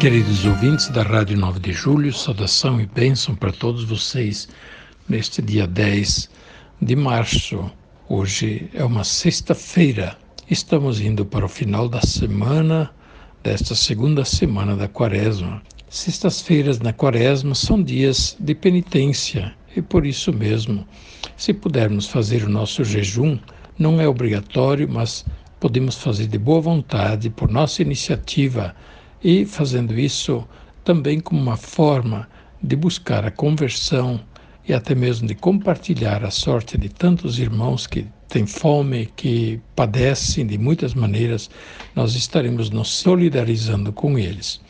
Queridos ouvintes da Rádio 9 de Julho, saudação e bênção para todos vocês neste dia 10 de março. Hoje é uma sexta-feira. Estamos indo para o final da semana, desta segunda semana da quaresma. Sextas-feiras na quaresma são dias de penitência e por isso mesmo, se pudermos fazer o nosso jejum, não é obrigatório, mas podemos fazer de boa vontade, por nossa iniciativa e fazendo isso também como uma forma de buscar a conversão e até mesmo de compartilhar a sorte de tantos irmãos que têm fome, que padecem de muitas maneiras, nós estaremos nos solidarizando com eles.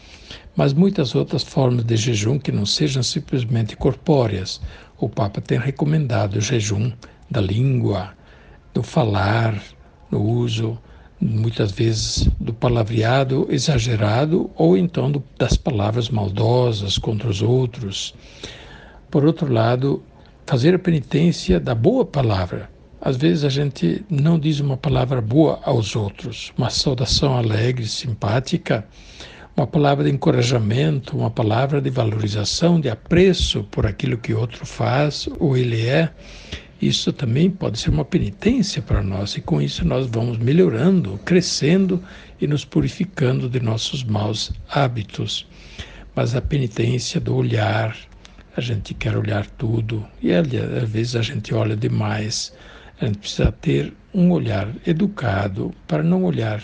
Mas muitas outras formas de jejum que não sejam simplesmente corpóreas. O Papa tem recomendado o jejum da língua, do falar, no uso muitas vezes do palavreado exagerado ou então do, das palavras maldosas contra os outros. Por outro lado, fazer a penitência da boa palavra. Às vezes a gente não diz uma palavra boa aos outros, uma saudação alegre, simpática, uma palavra de encorajamento, uma palavra de valorização, de apreço por aquilo que outro faz ou ele é isso também pode ser uma penitência para nós, e com isso nós vamos melhorando, crescendo e nos purificando de nossos maus hábitos. Mas a penitência do olhar, a gente quer olhar tudo, e às vezes a gente olha demais. A gente precisa ter um olhar educado para não olhar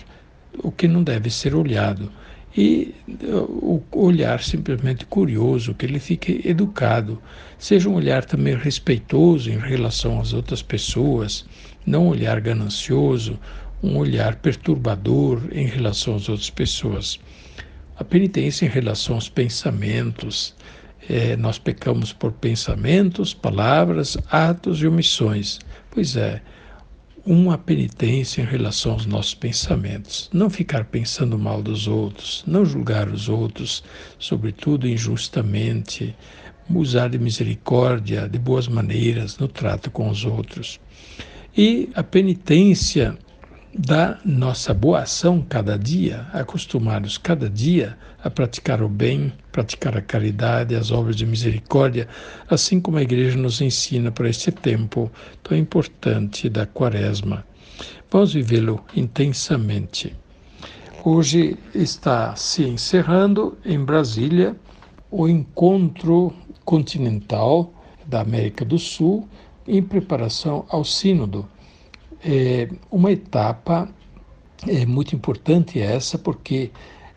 o que não deve ser olhado e o olhar simplesmente curioso, que ele fique educado, seja um olhar também respeitoso em relação às outras pessoas, não um olhar ganancioso, um olhar perturbador em relação às outras pessoas. A penitência em relação aos pensamentos, é, nós pecamos por pensamentos, palavras, atos e omissões. Pois é, uma penitência em relação aos nossos pensamentos. Não ficar pensando mal dos outros, não julgar os outros, sobretudo injustamente, usar de misericórdia, de boas maneiras no trato com os outros. E a penitência da nossa boa ação cada dia, acostumar-nos cada dia a praticar o bem, praticar a caridade, as obras de misericórdia, assim como a Igreja nos ensina para este tempo tão importante da Quaresma. Vamos vivê-lo intensamente. Hoje está se encerrando em Brasília o encontro continental da América do Sul em preparação ao Sínodo é uma etapa é muito importante essa, porque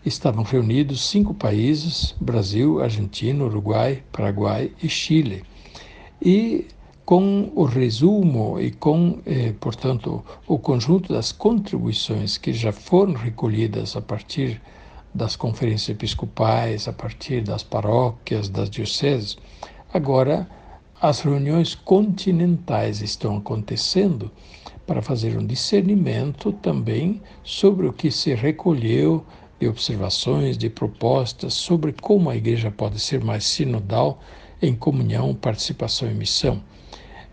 estavam reunidos cinco países: Brasil, Argentina, Uruguai, Paraguai e Chile. E com o resumo e com, eh, portanto, o conjunto das contribuições que já foram recolhidas a partir das conferências episcopais, a partir das paróquias, das dioceses, agora as reuniões continentais estão acontecendo para fazer um discernimento também sobre o que se recolheu de observações, de propostas sobre como a igreja pode ser mais sinodal em comunhão, participação e missão.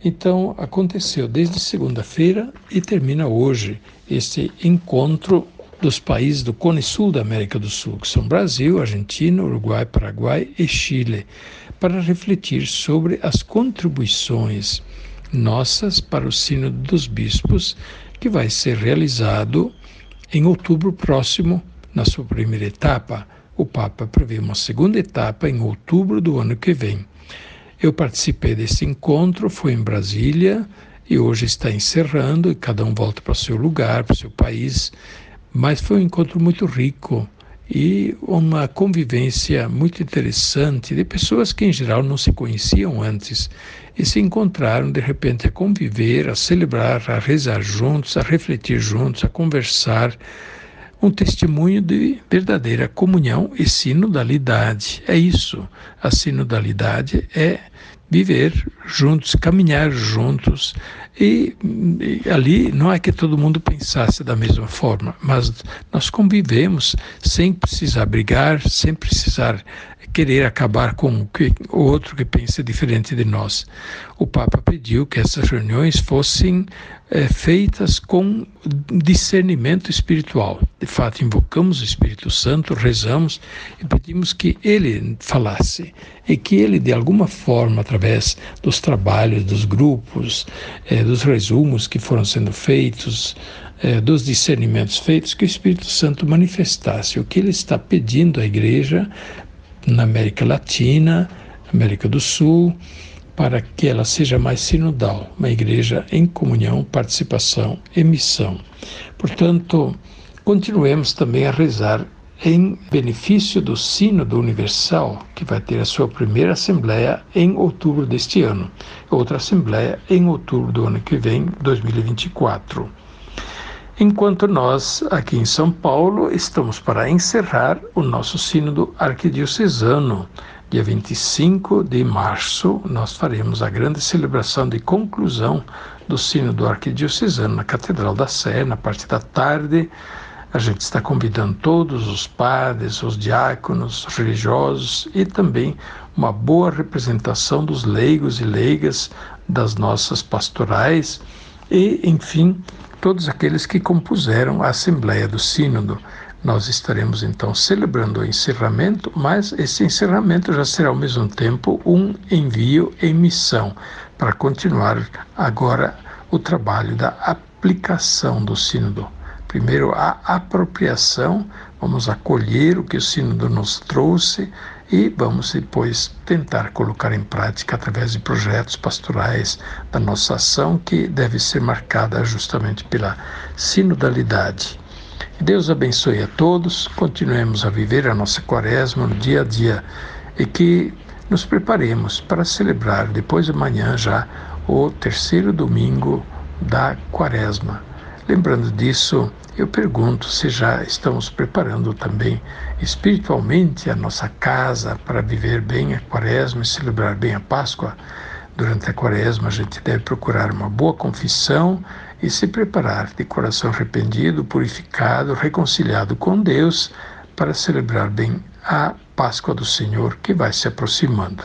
Então, aconteceu desde segunda-feira e termina hoje este encontro dos países do Cone Sul da América do Sul, que são Brasil, Argentina, Uruguai, Paraguai e Chile, para refletir sobre as contribuições nossas para o Sínodo dos Bispos, que vai ser realizado em outubro próximo, na sua primeira etapa. O Papa prevê uma segunda etapa em outubro do ano que vem. Eu participei desse encontro, foi em Brasília e hoje está encerrando e cada um volta para o seu lugar, para o seu país. Mas foi um encontro muito rico, e uma convivência muito interessante de pessoas que em geral não se conheciam antes e se encontraram de repente a conviver, a celebrar, a rezar juntos, a refletir juntos, a conversar. Um testemunho de verdadeira comunhão e sinodalidade. É isso. A sinodalidade é viver juntos, caminhar juntos. E, e, ali não é que todo mundo pensasse da mesma forma, mas nós convivemos sem precisar brigar, sem precisar querer acabar com o outro que pensa diferente de nós. O Papa pediu que essas reuniões fossem é, feitas com discernimento espiritual. De fato, invocamos o Espírito Santo, rezamos e pedimos que ele falasse e que ele, de alguma forma, através dos trabalhos, dos grupos, é, dos resumos que foram sendo feitos, é, dos discernimentos feitos, que o Espírito Santo manifestasse o que ele está pedindo à igreja na América Latina, América do Sul, para que ela seja mais sinodal, uma igreja em comunhão, participação e missão. Portanto, continuemos também a rezar em benefício do Sínodo Universal, que vai ter a sua primeira assembleia em outubro deste ano, outra assembleia em outubro do ano que vem, 2024 enquanto nós, aqui em São Paulo, estamos para encerrar o nosso Sínodo Arquidiocesano. Dia 25 de março, nós faremos a grande celebração de conclusão do Sínodo Arquidiocesano na Catedral da Sé, na parte da tarde. A gente está convidando todos os padres, os diáconos, os religiosos e também uma boa representação dos leigos e leigas das nossas pastorais e, enfim, todos aqueles que compuseram a Assembleia do Sínodo. Nós estaremos então celebrando o encerramento, mas esse encerramento já será ao mesmo tempo um envio em missão para continuar agora o trabalho da aplicação do Sínodo. Primeiro, a apropriação, vamos acolher o que o Sínodo nos trouxe e vamos depois tentar colocar em prática através de projetos pastorais da nossa ação que deve ser marcada justamente pela sinodalidade. Deus abençoe a todos, continuemos a viver a nossa quaresma no dia a dia e que nos preparemos para celebrar depois de amanhã já o terceiro domingo da quaresma. Lembrando disso, eu pergunto se já estamos preparando também espiritualmente a nossa casa para viver bem a Quaresma e celebrar bem a Páscoa. Durante a Quaresma, a gente deve procurar uma boa confissão e se preparar de coração arrependido, purificado, reconciliado com Deus para celebrar bem a Páscoa do Senhor que vai se aproximando.